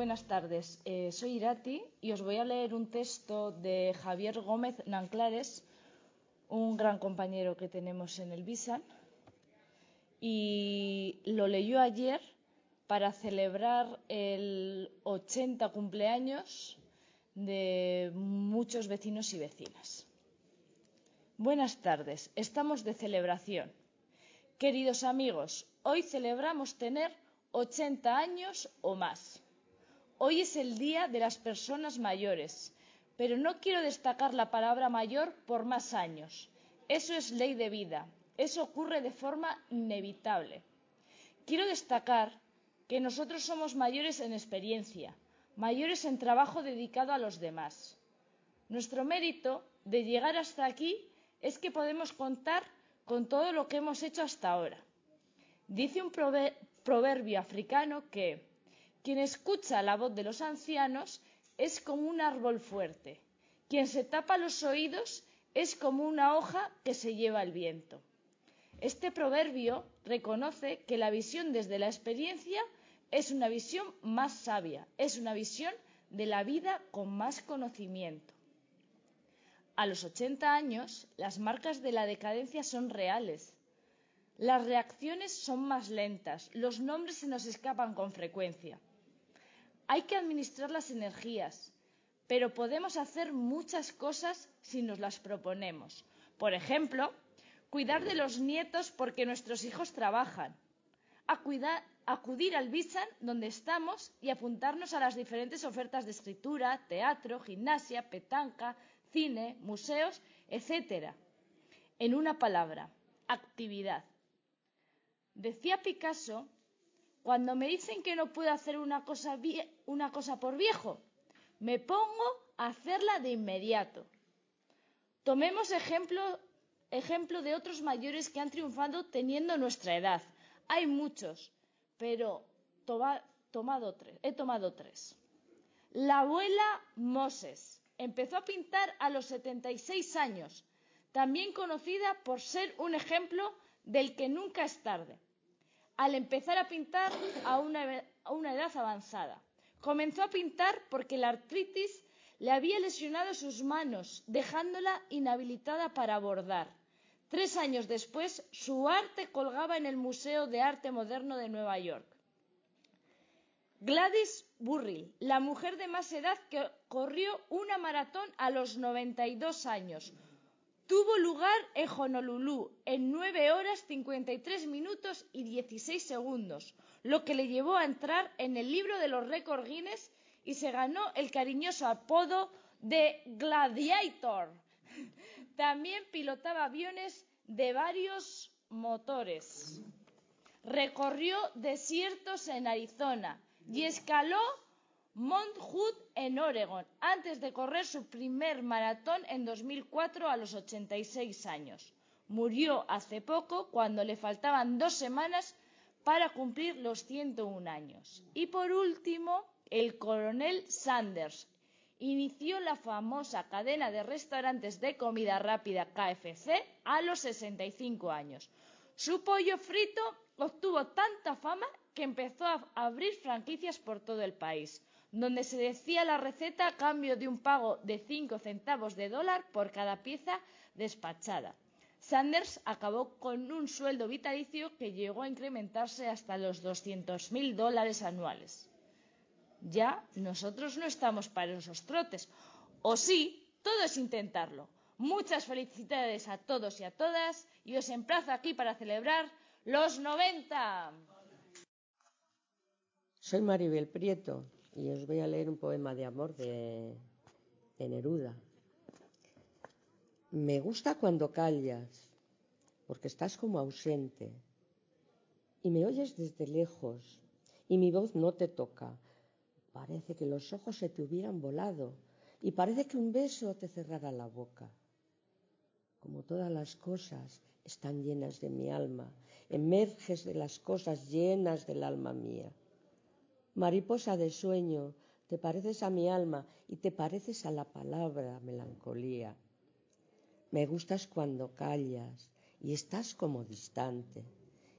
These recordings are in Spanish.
buenas tardes. Eh, soy Irati y os voy a leer un texto de Javier Gómez Nanclares, un gran compañero que tenemos en el Bisan. Y lo leyó ayer para celebrar el 80 cumpleaños de muchos vecinos y vecinas. Buenas tardes, estamos de celebración. Queridos amigos, hoy celebramos tener 80 años o más. Hoy es el Día de las Personas Mayores, pero no quiero destacar la palabra mayor por más años. Eso es ley de vida, eso ocurre de forma inevitable. Quiero destacar que nosotros somos mayores en experiencia, mayores en trabajo dedicado a los demás. Nuestro mérito de llegar hasta aquí es que podemos contar con todo lo que hemos hecho hasta ahora. Dice un proverbio africano que quien escucha la voz de los ancianos es como un árbol fuerte. Quien se tapa los oídos es como una hoja que se lleva el viento. Este proverbio reconoce que la visión desde la experiencia es una visión más sabia, es una visión de la vida con más conocimiento. A los 80 años, las marcas de la decadencia son reales. Las reacciones son más lentas, los nombres se nos escapan con frecuencia. Hay que administrar las energías, pero podemos hacer muchas cosas si nos las proponemos. Por ejemplo, cuidar de los nietos porque nuestros hijos trabajan, acudir al Bisan donde estamos y apuntarnos a las diferentes ofertas de escritura, teatro, gimnasia, petanca, cine, museos, etc. En una palabra, actividad. Decía Picasso cuando me dicen que no puedo hacer una cosa, una cosa por viejo, me pongo a hacerla de inmediato. Tomemos ejemplo, de otros mayores que han triunfado teniendo nuestra edad. Hay muchos, pero he tomado tres. La abuela Moses empezó a pintar a los 76 años, también conocida por ser un ejemplo del que nunca es tarde al empezar a pintar a una, edad avanzada. Comenzó a pintar porque la artritis le había lesionado sus manos, dejándola inhabilitada para bordar. Tres años después, su arte colgaba en el Museo de Arte Moderno de Nueva York. Gladys Burrill, la mujer de más edad que corrió una maratón a los 92 años, tuvo lugar en Honolulu en 9 horas 53 minutos y 16 segundos, lo que le llevó a entrar en el libro de los récords Guinness y se ganó el cariñoso apodo de Gladiator. También pilotaba aviones de varios motores. Recorrió desiertos en Arizona y escaló Mount Hood en Oregon, antes de correr su primer maratón en 2004 a los 86 años. Murió hace poco cuando le faltaban dos semanas para cumplir los 101 años. Y por último, el coronel Sanders inició la famosa cadena de restaurantes de comida rápida KFC a los 65 años. Su pollo frito obtuvo tanta fama que empezó a abrir franquicias por todo el país donde se decía la receta a cambio de un pago de 5 centavos de dólar por cada pieza despachada. Sanders acabó con un sueldo vitalicio que llegó a incrementarse hasta los 200.000 dólares anuales. Ya nosotros no estamos para esos trotes. O sí, todo es intentarlo. Muchas felicidades a todos y a todas y os emplazo aquí para celebrar los 90. Soy Maribel Prieto y os voy a leer un poema de amor de, de Neruda. Me gusta cuando callas, porque estás como ausente, y me oyes desde lejos, y mi voz no te toca. Parece que los ojos se te hubieran volado, y parece que un beso te cerrara la boca. Como todas las cosas están llenas de mi alma, emerges de las cosas llenas del alma mía. Mariposa de sueño, te pareces a mi alma y te pareces a la palabra melancolía. Me gustas cuando callas y estás como distante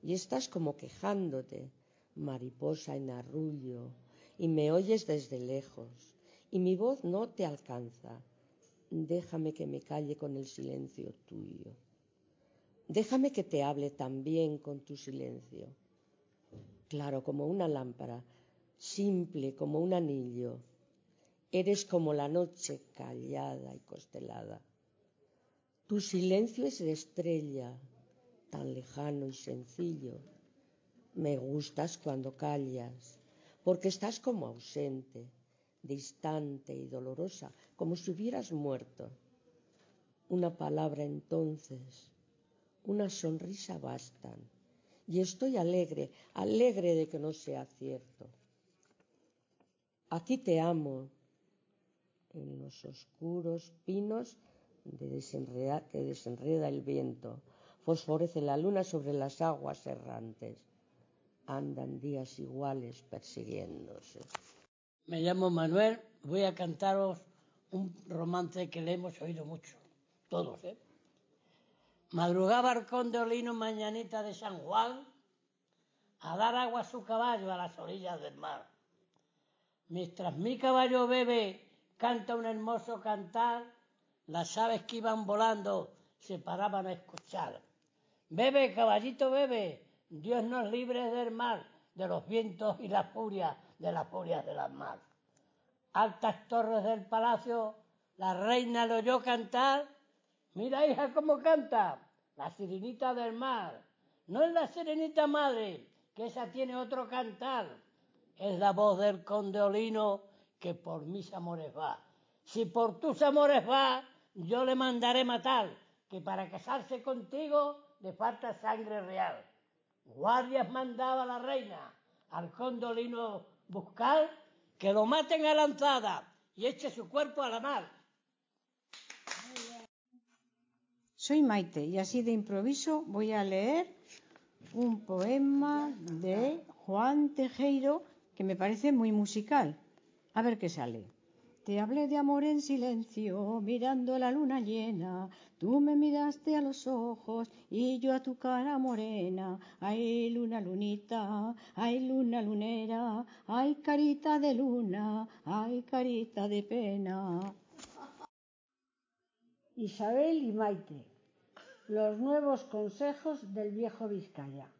y estás como quejándote, mariposa en arrullo, y me oyes desde lejos y mi voz no te alcanza. Déjame que me calle con el silencio tuyo. Déjame que te hable también con tu silencio. Claro, como una lámpara, simple como un anillo. Eres como la noche callada y constelada. Tu silencio es de estrella, tan lejano y sencillo. Me gustas cuando callas, porque estás como ausente, distante y dolorosa, como si hubieras muerto. Una palabra entonces, una sonrisa bastan. Y estoy alegre, alegre de que no sea cierto. Aquí te amo, en los oscuros pinos de que desenreda el viento. Fosforece la luna sobre las aguas errantes. Andan días iguales persiguiéndose. Me llamo Manuel, voy a cantaros un romance que le hemos oído mucho, todos, ¿eh? Madrugaba el conde Olino mañanita de San Juan a dar agua a su caballo a las orillas del mar. Mientras mi caballo bebe, canta un hermoso cantar, las aves que iban volando se paraban a escuchar. Bebe, caballito, bebe, Dios nos libre del mar, de los vientos y la furia, de las furias de las mar. Altas torres del palacio, la reina lo oyó cantar Mira, hija, cómo canta. La sirenita del mar. No es la sirenita madre, que esa tiene otro cantar. Es la voz del conde Olino que por mis amores va. Si por tus amores va, yo le mandaré matar, que para casarse contigo le falta sangre real. Guardias mandaba la reina al conde Olino buscar que lo maten a lanzada y eche su cuerpo a la mar Soy Maite y así de improviso voy a leer un poema de Juan Tejero que me parece muy musical. A ver qué sale. Te hablé de amor en silencio, mirando la luna llena. Tú me miraste a los ojos y yo a tu cara morena. Ay, luna, lunita, ay, luna, lunera, ay, carita de luna, ay, carita de pena. Isabel y Maite los nuevos consejos del viejo Vizcaya.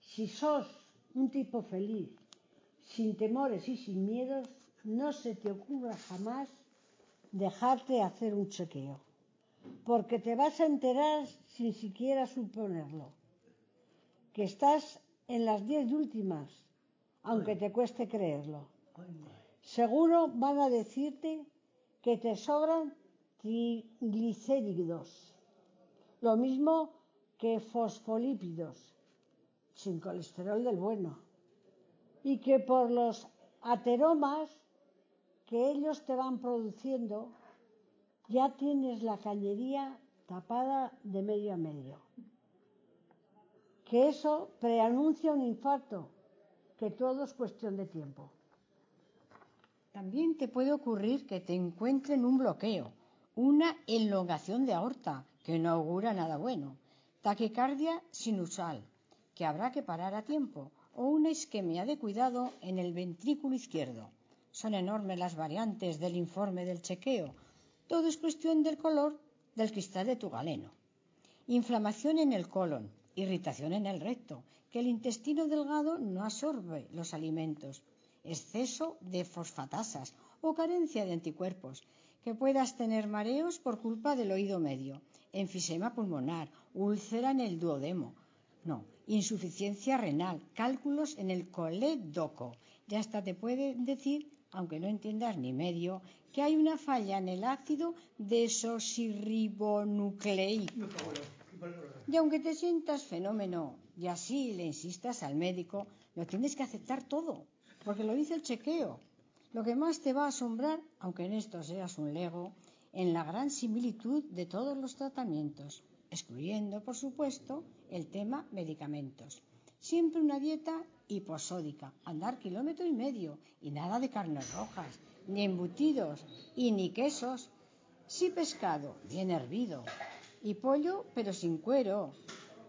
Si sos un tipo feliz, sin temores y sin miedos, no se te ocurra jamás dejarte hacer un chequeo, porque te vas a enterar sin siquiera suponerlo, que estás en las diez últimas, aunque te cueste creerlo. Seguro van a decirte que te sobran triglicéridos lo mismo que fosfolípidos, sin colesterol del bueno, y que por los ateromas que ellos te van produciendo, ya tienes la cañería tapada de medio a medio. Que eso preanuncia un infarto, que todo es cuestión de tiempo. También te puede ocurrir que te encuentren un bloqueo, una elongación de aorta, que no augura nada bueno, taquicardia sinusal, que habrá que parar a tiempo, o una isquemia de cuidado en el ventrículo izquierdo. Son enormes las variantes del informe del chequeo. Todo es cuestión del color del cristal de tu galeno. Inflamación en el colon, irritación en el recto, que el intestino delgado no absorbe los alimentos, exceso de fosfatasas o carencia de anticuerpos, que puedas tener mareos por culpa del oído medio, enfisema pulmonar, úlcera en el duodemo, no, insuficiencia renal, cálculos en el colédoco. Ya hasta te pueden decir, aunque no entiendas ni medio, que hay una falla en el ácido desoxirribonucleico. Y aunque te sientas fenómeno y así le insistas al médico, lo tienes que aceptar todo, porque lo dice el chequeo. Lo que más te va a asombrar, aunque en esto seas un lego, en la gran similitud de todos los tratamientos, excluyendo, por supuesto, el tema medicamentos. Siempre una dieta hiposódica, andar kilómetro y medio, y nada de carnes rojas, ni embutidos, y ni quesos. Sí pescado, bien hervido, y pollo, pero sin cuero.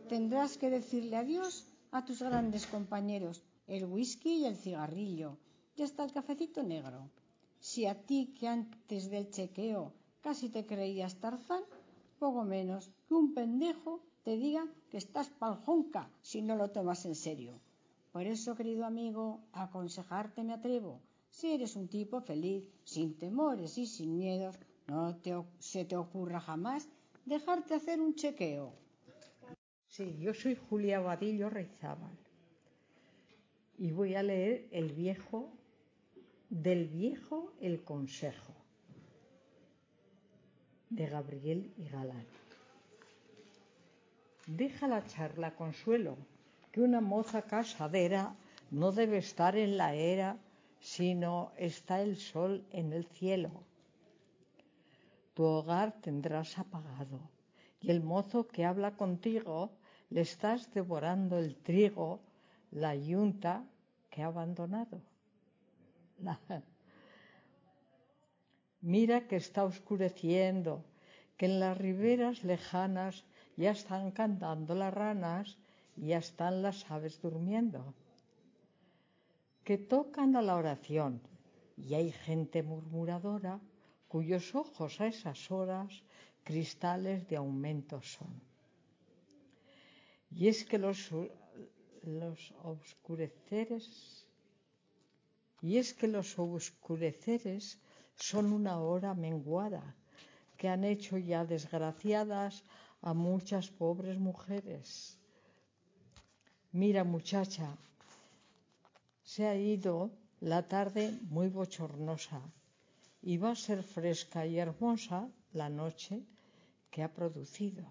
Tendrás que decirle adiós a tus grandes compañeros, el whisky y el cigarrillo, ya está el cafecito negro. Si a ti que antes del chequeo casi te creías Tarzán, poco menos que un pendejo te diga que estás paljonca si no lo tomas en serio. Por eso, querido amigo, aconsejarte me atrevo. Si eres un tipo feliz, sin temores y sin miedos, no se te ocurra jamás dejarte hacer un chequeo. Sí, yo soy Julia Vadillo Reizábal y voy a leer el viejo del viejo el consejo de Gabriel y Galán. Deja la charla, Consuelo, que una moza casadera no debe estar en la era, sino está el sol en el cielo. Tu hogar tendrás apagado, y el mozo que habla contigo le estás devorando el trigo, la yunta que ha abandonado. Mira que está oscureciendo, que en las riberas lejanas ya están cantando las ranas y ya están las aves durmiendo. Que tocan a la oración y hay gente murmuradora cuyos ojos a esas horas cristales de aumento son. Y es que los, los oscureceres y es que los oscureceres son una hora menguada que han hecho ya desgraciadas a muchas pobres mujeres. Mira muchacha, se ha ido la tarde muy bochornosa y va a ser fresca y hermosa la noche que ha producido.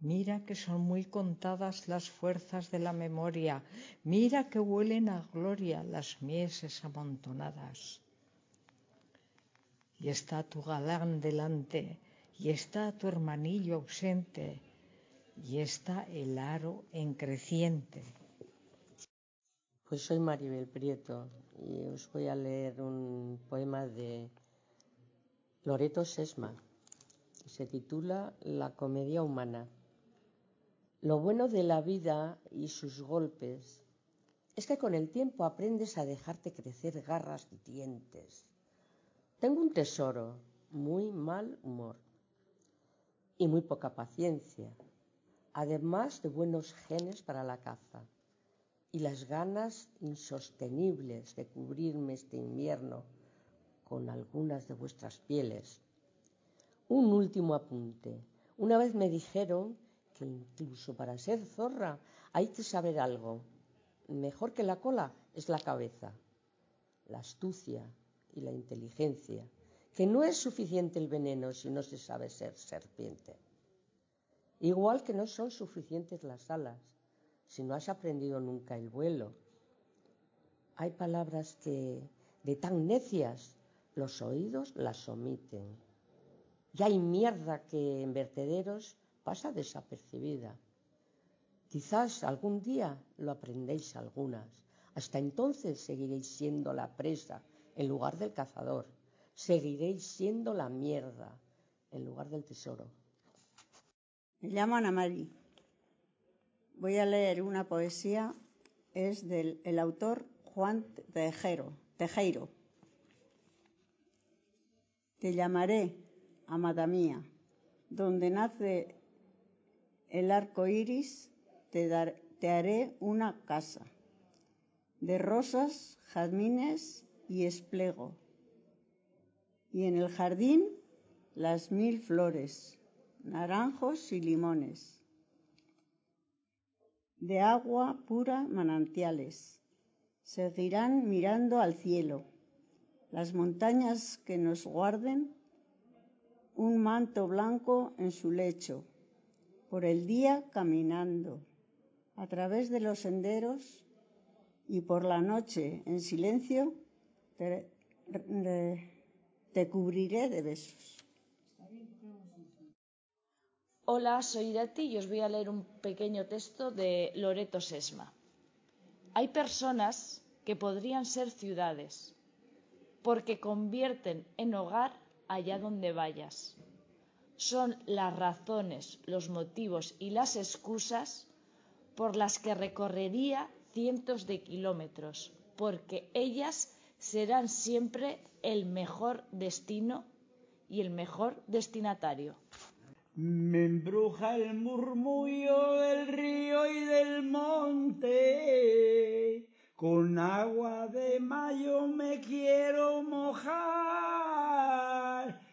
Mira que son muy contadas las fuerzas de la memoria, mira que huelen a gloria las mieses amontonadas. Y está tu galán delante, y está tu hermanillo ausente, y está el aro en creciente. Pues soy Maribel Prieto y os voy a leer un poema de Loreto Sesma. Se titula La comedia humana. Lo bueno de la vida y sus golpes es que con el tiempo aprendes a dejarte crecer garras y dientes. Tengo un tesoro, muy mal humor y muy poca paciencia, además de buenos genes para la caza y las ganas insostenibles de cubrirme este invierno con algunas de vuestras pieles. Un último apunte. Una vez me dijeron que incluso para ser zorra hay que saber algo. Mejor que la cola es la cabeza, la astucia y la inteligencia, que no es suficiente el veneno si no se sabe ser serpiente. Igual que no son suficientes las alas si no has aprendido nunca el vuelo. Hay palabras que, de tan necias, los oídos las omiten. Y hay mierda que en vertederos pasa desapercibida. Quizás algún día lo aprendéis algunas. Hasta entonces seguiréis siendo la presa en lugar del cazador. Seguiréis siendo la mierda en lugar del tesoro. Me llamo Ana Mari. Voy a leer una poesía, es del el autor Juan Tejero, Tejeiro. Te llamaré, amada mía, donde nace el arco iris, te haré una casa de rosas, jazmines y esplego, y en el jardín las mil flores, naranjos y limones de agua pura manantiales. Seguirán mirando al cielo, las montañas que nos guarden un manto blanco en su lecho, por el día caminando, a través de los senderos y por la noche en silencio te, te cubriré de besos. Hola, soy Irati y os voy a leer un pequeño texto de Loreto Sesma. Hay personas que podrían ser ciudades porque convierten en hogar allá donde vayas. Son las razones, los motivos y las excusas por las que recorrería cientos de kilómetros porque ellas serán siempre el mejor destino y el mejor destinatario. Me embruja el murmullo del río y del monte. Con agua de mayo me quiero mojar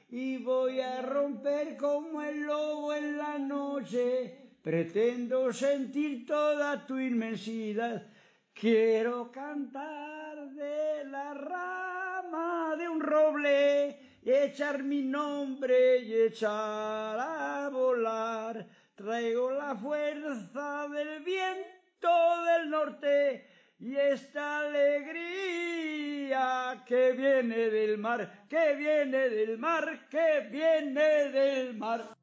y voy a romper como el lobo en la noche. Pretendo sentir toda tu inmensidad. Quiero cantar de la rama de un roble y echar mi nombre y echar a volar. Traigo la fuerza del viento del norte y esta alegría que viene del mar, que viene del mar, que viene del mar.